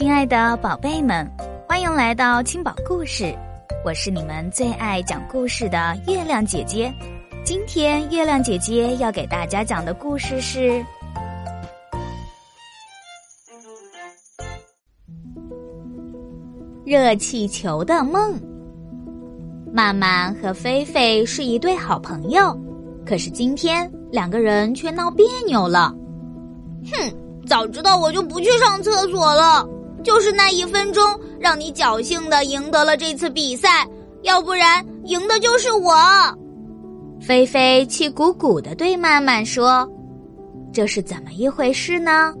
亲爱的宝贝们，欢迎来到青宝故事，我是你们最爱讲故事的月亮姐姐。今天月亮姐姐要给大家讲的故事是《热气球的梦》。曼曼和菲菲是一对好朋友，可是今天两个人却闹别扭了。哼，早知道我就不去上厕所了。就是那一分钟，让你侥幸的赢得了这次比赛，要不然赢的就是我。菲菲气鼓鼓的对曼曼说：“这是怎么一回事呢？”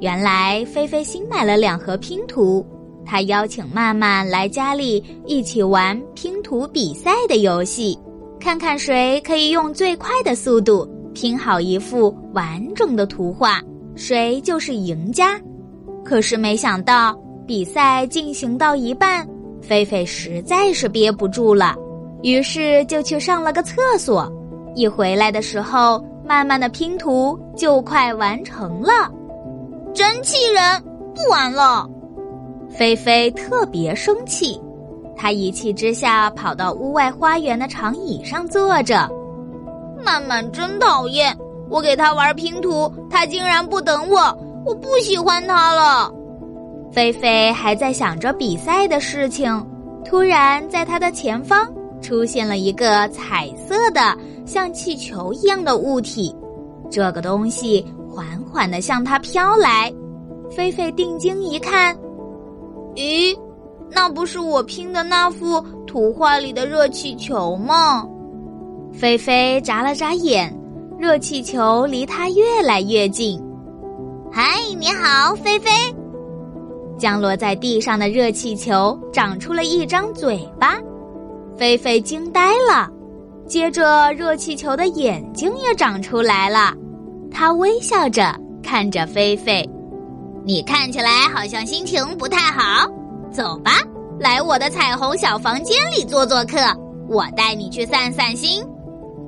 原来菲菲新买了两盒拼图，她邀请曼曼来家里一起玩拼图比赛的游戏，看看谁可以用最快的速度拼好一幅完整的图画，谁就是赢家。可是没想到，比赛进行到一半，菲菲实在是憋不住了，于是就去上了个厕所。一回来的时候，慢慢的拼图就快完成了，真气人！不玩了。菲菲特别生气，她一气之下跑到屋外花园的长椅上坐着。曼曼真讨厌，我给她玩拼图，她竟然不等我。我不喜欢他了。菲菲还在想着比赛的事情，突然在他的前方出现了一个彩色的像气球一样的物体，这个东西缓缓的向他飘来。菲菲定睛一看，咦，那不是我拼的那幅图画里的热气球吗？菲菲眨了眨眼，热气球离他越来越近。嗨，你好，菲菲。降落在地上的热气球长出了一张嘴巴，菲菲惊呆了。接着，热气球的眼睛也长出来了，它微笑着看着菲菲。你看起来好像心情不太好，走吧，来我的彩虹小房间里做做客，我带你去散散心。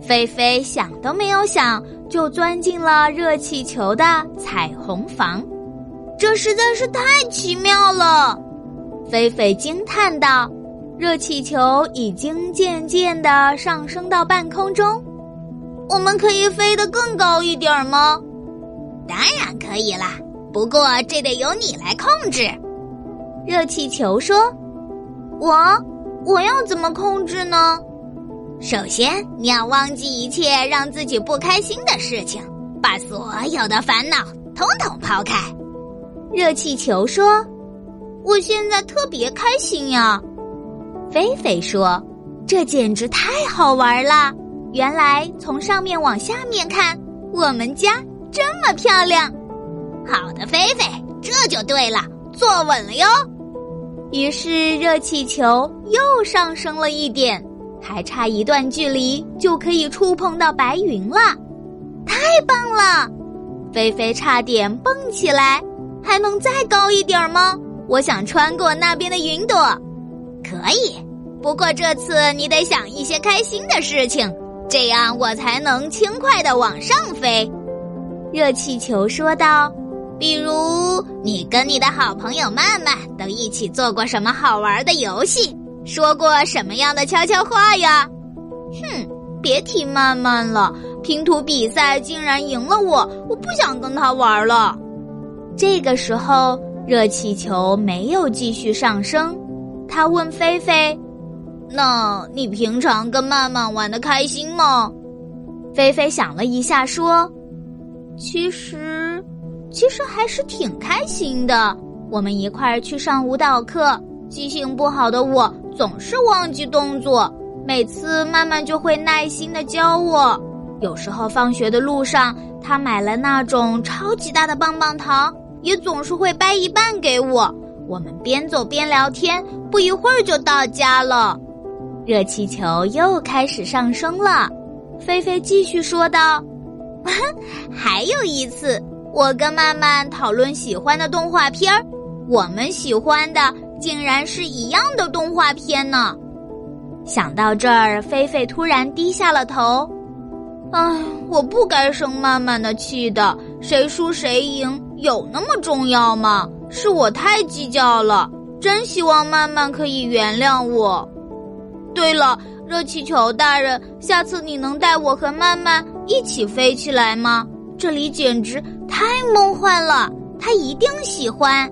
菲菲想都没有想，就钻进了热气球的彩虹房。这实在是太奇妙了，菲菲惊叹道。热气球已经渐渐的上升到半空中，我们可以飞得更高一点吗？当然可以啦，不过这得由你来控制。热气球说：“我，我要怎么控制呢？”首先，你要忘记一切让自己不开心的事情，把所有的烦恼统统抛开。热气球说：“我现在特别开心呀。”菲菲说：“这简直太好玩了！原来从上面往下面看，我们家这么漂亮。”好的，菲菲，这就对了，坐稳了哟。于是热气球又上升了一点。还差一段距离就可以触碰到白云了，太棒了！菲菲差点蹦起来，还能再高一点吗？我想穿过那边的云朵，可以。不过这次你得想一些开心的事情，这样我才能轻快的往上飞。热气球说道：“比如你跟你的好朋友曼曼都一起做过什么好玩的游戏？”说过什么样的悄悄话呀？哼，别提曼曼了，拼图比赛竟然赢了我，我不想跟他玩了。这个时候，热气球没有继续上升。他问菲菲：“那你平常跟曼曼玩的开心吗？”菲菲想了一下，说：“其实，其实还是挺开心的。我们一块儿去上舞蹈课。”记性不好的我总是忘记动作，每次曼曼就会耐心的教我。有时候放学的路上，他买了那种超级大的棒棒糖，也总是会掰一半给我。我们边走边聊天，不一会儿就到家了。热气球又开始上升了，菲菲继续说道：“还有一次，我跟曼曼讨论喜欢的动画片儿，我们喜欢的。”竟然是一样的动画片呢！想到这儿，菲菲突然低下了头。唉，我不该生曼曼的气的。谁输谁赢有那么重要吗？是我太计较了，真希望曼曼可以原谅我。对了，热气球大人，下次你能带我和曼曼一起飞起来吗？这里简直太梦幻了，他一定喜欢。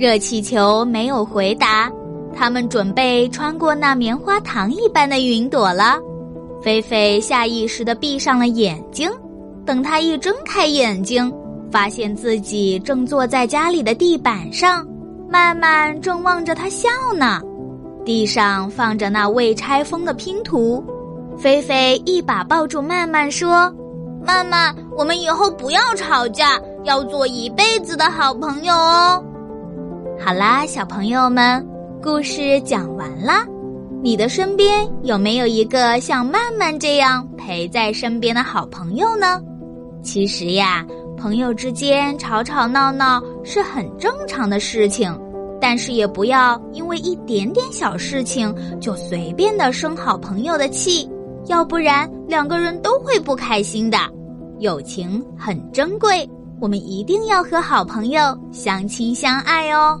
热气球没有回答，他们准备穿过那棉花糖一般的云朵了。菲菲下意识的闭上了眼睛，等他一睁开眼睛，发现自己正坐在家里的地板上，曼曼正望着他笑呢。地上放着那未拆封的拼图，菲菲一把抱住曼曼说：“曼曼，我们以后不要吵架，要做一辈子的好朋友哦。”好啦，小朋友们，故事讲完啦。你的身边有没有一个像曼曼这样陪在身边的好朋友呢？其实呀，朋友之间吵吵闹闹是很正常的事情。但是也不要因为一点点小事情就随便的生好朋友的气，要不然两个人都会不开心的。友情很珍贵，我们一定要和好朋友相亲相爱哦。